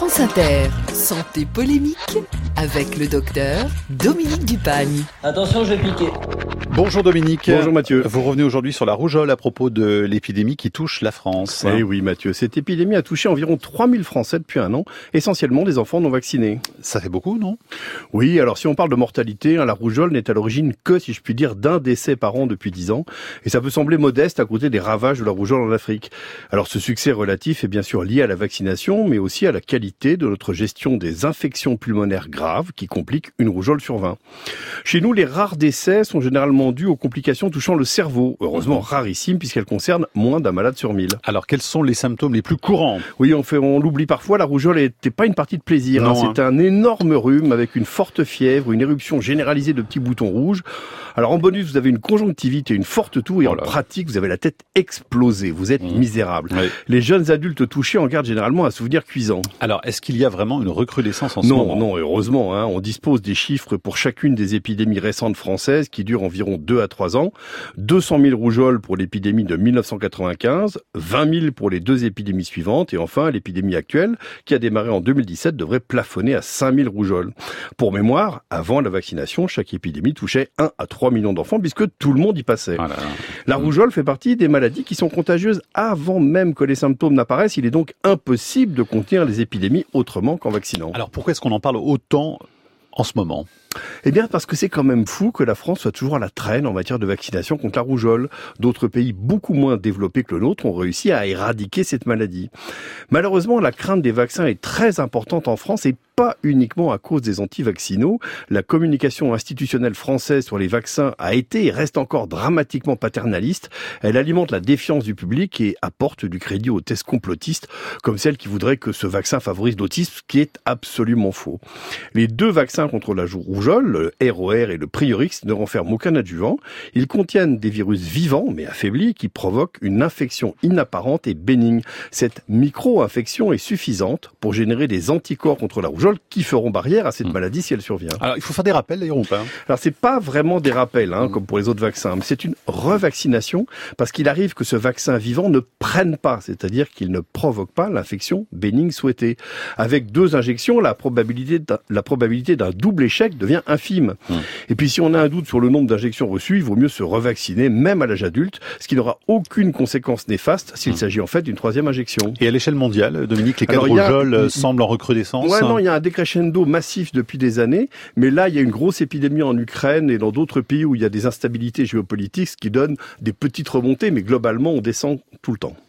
France Inter, santé polémique avec le docteur Dominique Dupagne. Attention, je vais piquer. Bonjour Dominique. Bonjour Mathieu. Vous revenez aujourd'hui sur la rougeole à propos de l'épidémie qui touche la France. Eh oui Mathieu, cette épidémie a touché environ 3000 Français depuis un an, essentiellement des enfants non vaccinés. Ça fait beaucoup, non? Oui, alors si on parle de mortalité, hein, la rougeole n'est à l'origine que, si je puis dire, d'un décès par an depuis 10 ans, et ça peut sembler modeste à côté des ravages de la rougeole en Afrique. Alors ce succès relatif est bien sûr lié à la vaccination, mais aussi à la qualité de notre gestion des infections pulmonaires graves qui compliquent une rougeole sur 20. Chez nous, les rares décès sont généralement dus aux complications touchant le cerveau, heureusement rarissimes puisqu'elles concernent moins d'un malade sur 1000. Alors quels sont les symptômes les plus courants? Oui, on, fait, on l'oublie parfois, la rougeole n'était pas une partie de plaisir. Hein. hein. C'est un énorme rhume avec une forte fièvre, une éruption généralisée de petits boutons rouges. Alors en bonus, vous avez une conjonctivite et une forte toux et Oh en là. pratique, vous avez la tête explosée. Vous êtes Mmh. misérable. Oui. Les jeunes adultes touchés en gardent généralement un souvenir cuisant. Alors est-ce qu'il y a vraiment une recrudescence en ce Non, moment? non, heureusement, hein, on dispose des chiffres pour chacune des épidémies récentes françaises qui durent environ 2 à 3 ans. 200 000 rougeoles pour l'épidémie de 1995, 20 000 pour les deux épidémies suivantes et enfin l'épidémie actuelle qui a démarré en 2017 devrait plafonner à 5 000 rougeoles. Pour mémoire, avant la vaccination, chaque épidémie touchait 1 à 3 millions d'enfants puisque tout le monde y passait. Ah là là. La rougeole fait partie des maladies qui sont contagieuses avant même que les symptômes n'apparaissent. Il est donc impossible de contenir les épidémies autrement qu'en vaccinant. Alors pourquoi est-ce qu'on en parle autant en ce moment? Eh bien, parce que c'est quand même fou que la France soit toujours à la traîne en matière de vaccination contre la rougeole. D'autres pays beaucoup moins développés que le nôtre ont réussi à éradiquer cette maladie. Malheureusement, la crainte des vaccins est très importante en France et pas uniquement à cause des anti-vaccinaux. La communication institutionnelle française sur les vaccins a été et reste encore dramatiquement paternaliste. Elle alimente la défiance du public et apporte du crédit aux thèses complotistes, comme celle qui voudrait que ce vaccin favorise l'autisme, ce qui est absolument faux. Les deux vaccins contre la rougeole, le ROR et le Priorix, ne renferment aucun adjuvant. Ils contiennent des virus vivants, mais affaiblis, qui provoquent une infection inapparente et bénigne. Cette micro-infection est suffisante pour générer des anticorps contre la rougeole qui feront barrière à cette Hmm. maladie si elle survient. Alors il faut faire des rappels d'ailleurs ou pas? Alors c'est pas vraiment des rappels, hein, Mm. comme pour les autres vaccins, mais c'est une revaccination parce qu'il arrive que ce vaccin vivant ne prenne pas, c'est-à-dire qu'il ne provoque pas l'infection bénigne souhaitée. Avec deux injections, la probabilité d'un, double échec devient infime. Mm. Et puis si on a un doute sur le nombre d'injections reçues, il vaut mieux se revacciner même à l'âge adulte, ce qui n'aura aucune conséquence néfaste s'il Mm. s'agit en fait d'une troisième injection. Et à l'échelle mondiale, Dominique, les cas de a- rougeole semblent en recrudescence Ouais, non, il y a un décrescendo massif depuis des années, mais là, il y a une grosse épidémie en Ukraine et dans d'autres pays où il y a des instabilités géopolitiques, ce qui donne des petites remontées, mais globalement, on descend tout le temps.